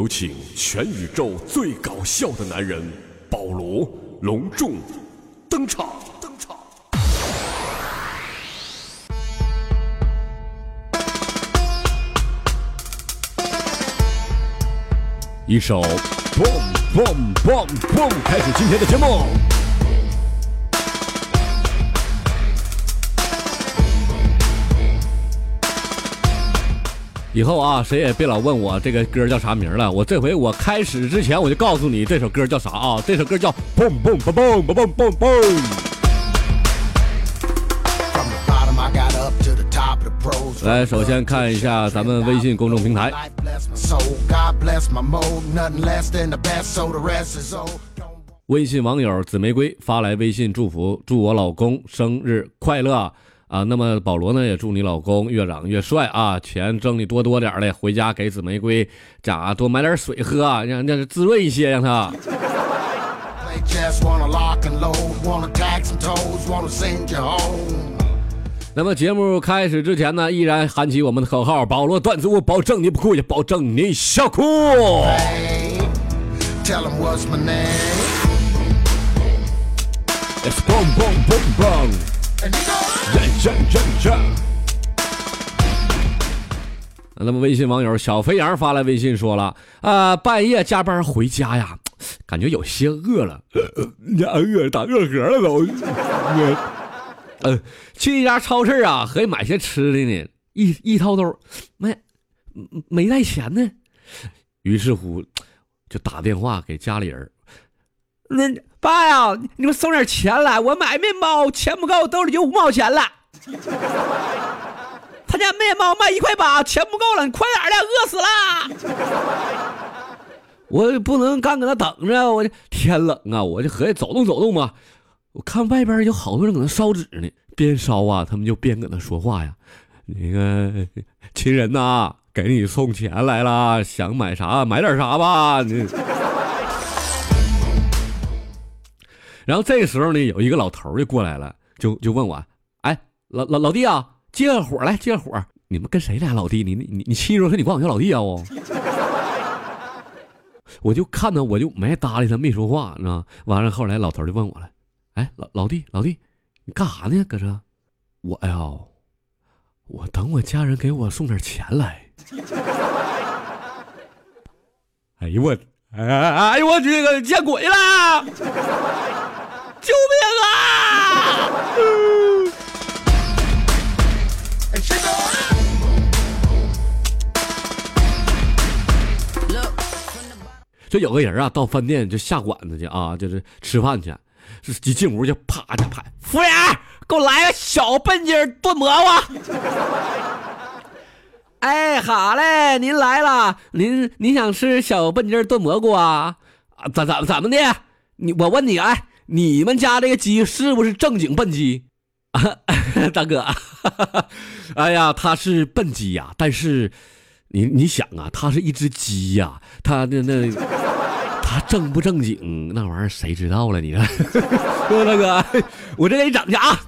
有请全宇宙最搞笑的男人保罗隆重登场。登场。一首 boom boom boom boom，开始今天的节目。以后啊，谁也别老问我这个歌叫啥名了。我这回我开始之前我就告诉你这首歌叫啥啊？这首歌叫 boom boom boom boom boom boom boom。来，首先看一下咱们微信公众平台。微信网友紫玫瑰发来微信祝福，祝我老公生日快乐。啊，那么保罗呢也祝你老公越长越帅啊，钱挣的多多点的，回家给紫玫瑰家多买点水喝，让让滋润一些，让他。那么节目开始之前呢，依然喊起我们的口号：保罗段子我保证你不哭，也保证你笑哭。那么微信网友小肥羊发来微信说了啊，半夜加班回家呀，感觉有些饿了，呀饿打饿嗝了都。呃，去一家超市啊，合计买些吃的呢，一一掏兜没没带钱呢，于是乎就打电话给家里人，那。爸呀，你们送点钱来，我买面包，钱不够，兜里就五毛钱了。他家面包卖一块八，钱不够了，你快点的，饿死了。我不能干搁那等着，我天冷啊，我就合计走动走动吧。我看外边有好多人搁那烧纸呢，边烧啊，他们就边搁那说话呀。那个亲人呐，给你送钱来了，想买啥买点啥吧。你。然后这时候呢，有一个老头就过来了，就就问我：“哎，老老老弟啊，借个火来，借个火！你们跟谁俩老弟？你你你你欺负说你管我叫老弟啊？哦！”我就看到，我就没搭理他，没说话，你知道吗完了，后来老头就问我了：“哎，老老弟，老弟，你干啥呢？搁这？我呀，我等我家人给我送点钱来。哎呦我，哎哎哎呦我去，见鬼了！”救命啊！就有个人啊，到饭店就下馆子去啊，就是吃饭去，一进屋就啪就拍，服务员给我来个小笨鸡炖蘑菇。哎，好嘞，您来了，您您想吃小笨鸡炖蘑菇啊？啊，怎怎怎么的？你我问你，哎。你们家这个鸡是不是正经笨鸡啊，大哥？哎呀，它是笨鸡呀，但是你你想啊，它是一只鸡呀，它那那 它正不正经那玩意儿谁知道了？你看，大哥，我这给你整去啊！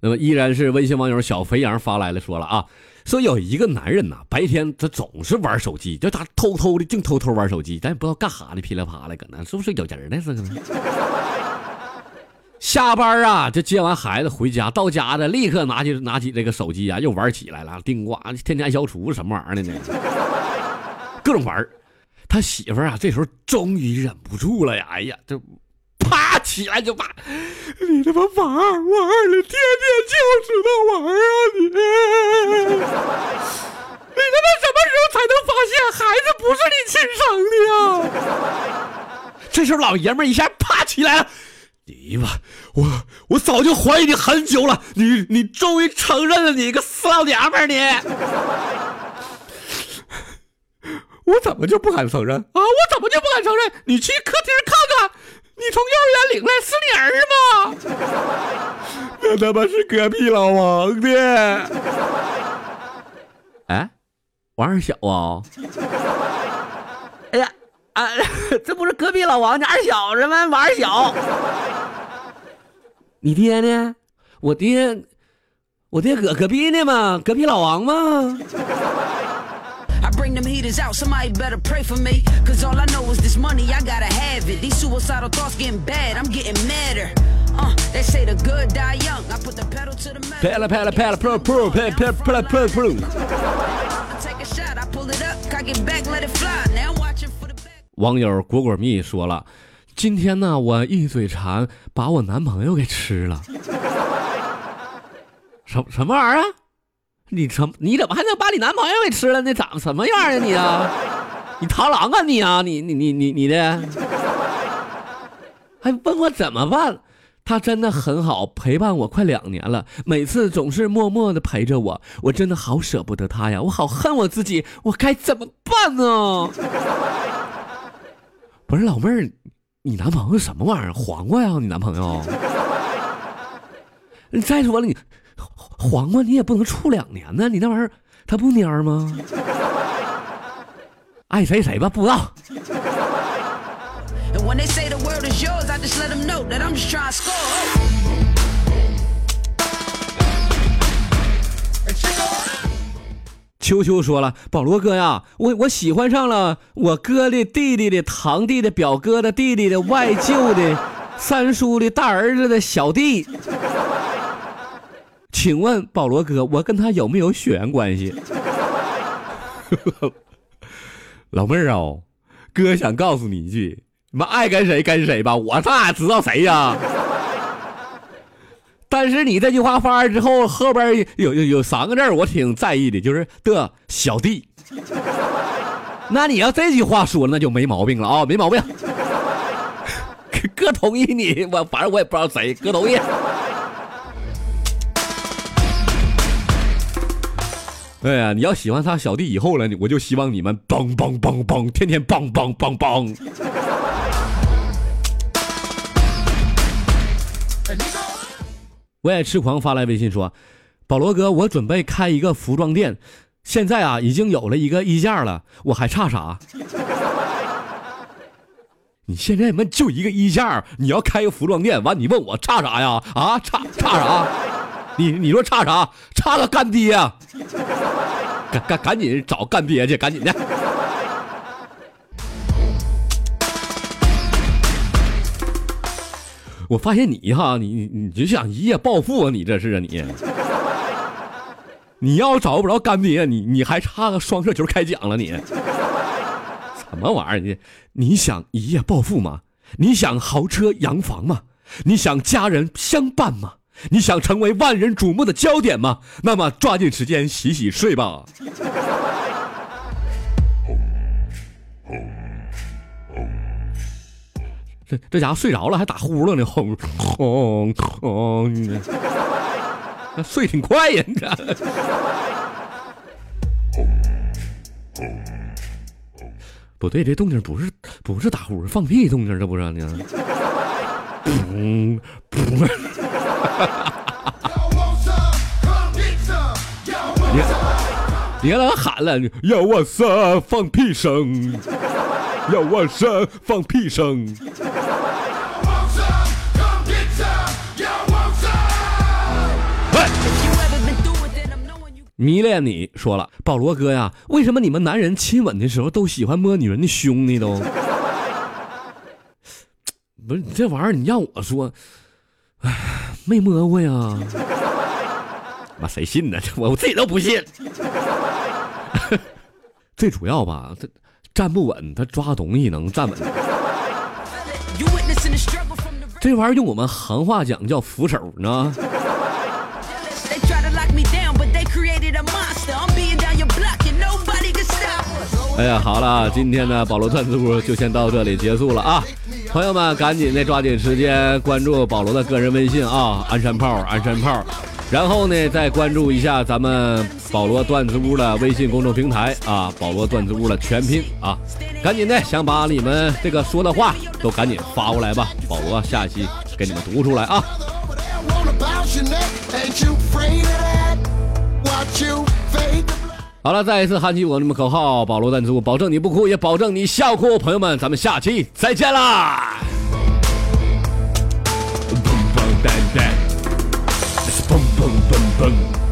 那么依然是微信网友小肥羊发来了，说了啊。说有一个男人呐，白天他总是玩手机，就他偷偷的净偷偷玩手机，咱也不知道干啥呢，噼里啪啦搁那，是不是有人呢？是个。下班啊，就接完孩子回家，到家的立刻拿起拿起这个手机啊，又玩起来了，叮咣，天天消除什么玩意儿的呢？各种玩他媳妇啊，这时候终于忍不住了呀，哎呀，这。啪起来就骂，你他妈玩玩了，天天就知道玩啊你！你他妈什么时候才能发现孩子不是你亲生的呀？这时候爷们一下啪起来了，你妈，我我早就怀疑你很久了，你你终于承认了，你个死老娘们你！我怎么就不敢承认啊？我怎么就不敢承认？你去客厅看看。你从幼儿园领来是你儿子吗？那他妈是隔壁老王的。哎，王二小啊！啊，这不是隔壁老王家二小子吗？王小，你爹呢？我爹，我爹搁隔壁呢嘛？隔壁老王吗？I bring them heaters out, somebody better pray for me. Cause all I know 网友果果蜜说了，今天呢，我一嘴馋把我男朋友给吃了。什什么玩意儿？你怎你怎么还能把你男朋友给吃了呢？长什么样啊你啊？你螳螂啊你啊？你你你你你的？还问我怎么办？他真的很好，陪伴我快两年了，每次总是默默的陪着我，我真的好舍不得他呀，我好恨我自己，我该怎么办呢？不是老妹儿，你男朋友什么玩意儿？黄瓜呀？你男朋友？再说了，你黄瓜你也不能处两年呢，你那玩意儿他不蔫儿吗？爱谁谁吧，不知道。秋秋说了，保罗哥呀，我我喜欢上了我哥的弟弟的堂弟的表哥的弟弟的外舅的 三叔的大儿子的小弟。请问保罗哥，我跟他有没有血缘关系？老妹儿啊，哥想告诉你一句，你们爱跟谁跟谁吧，我咋知道谁呀？但是你这句话发完之后，后边有有有三个字儿我挺在意的，就是的小弟。那你要这句话说，那就没毛病了啊，没毛病。哥同意你，我反正我也不知道谁，哥同意。哎呀，你要喜欢他小弟以后了，我就希望你们梆梆梆梆，天天梆梆梆梆。我也痴狂发来微信说：“保罗哥，我准备开一个服装店，现在啊已经有了一个衣架了，我还差啥？你现在们就一个衣架，你要开个服装店，完你问我差啥呀？啊，差差啥？你你说差啥？差个干爹呀！赶赶赶紧找干爹去，赶紧的。”我发现你哈，你你你就想一夜暴富啊！你这是啊你，你要找不着干爹，你你还差个双色球开奖了你，什么玩意儿？你你想一夜暴富吗？你想豪车洋房吗？你想家人相伴吗？你想成为万人瞩目的焦点吗？那么抓紧时间洗洗睡吧。这这家伙睡着了，还打呼噜呢，轰轰轰，那睡挺快呀，你这。不对，这动静不是不是打呼，是放屁动静，这不是呢？嗯，噗。你看，你看他喊了，要我啥放屁声，要我啥放屁声。迷恋你说了，保罗哥呀，为什么你们男人亲吻的时候都喜欢摸女人的胸呢？都不是你这玩意儿，你让我说，哎，没摸过呀。妈，谁信呢？我我自己都不信。最主要吧，他站不稳，他抓东西能站稳。这玩意儿用我们行话讲叫扶手呢。哎呀，好了，今天的保罗段子屋就先到这里结束了啊！朋友们，赶紧的抓紧时间关注保罗的个人微信啊，鞍山炮，鞍山炮。然后呢，再关注一下咱们保罗段子屋的微信公众平台啊，保罗段子屋的全拼啊，赶紧的想把你们这个说的话都赶紧发过来吧，保罗下期给你们读出来啊！好了，再一次喊起我们口号，保罗赞助，保证你不哭，也保证你笑哭。朋友们，咱们下期再见啦！嘣嘣噔噔，嘣嘣嘣嘣。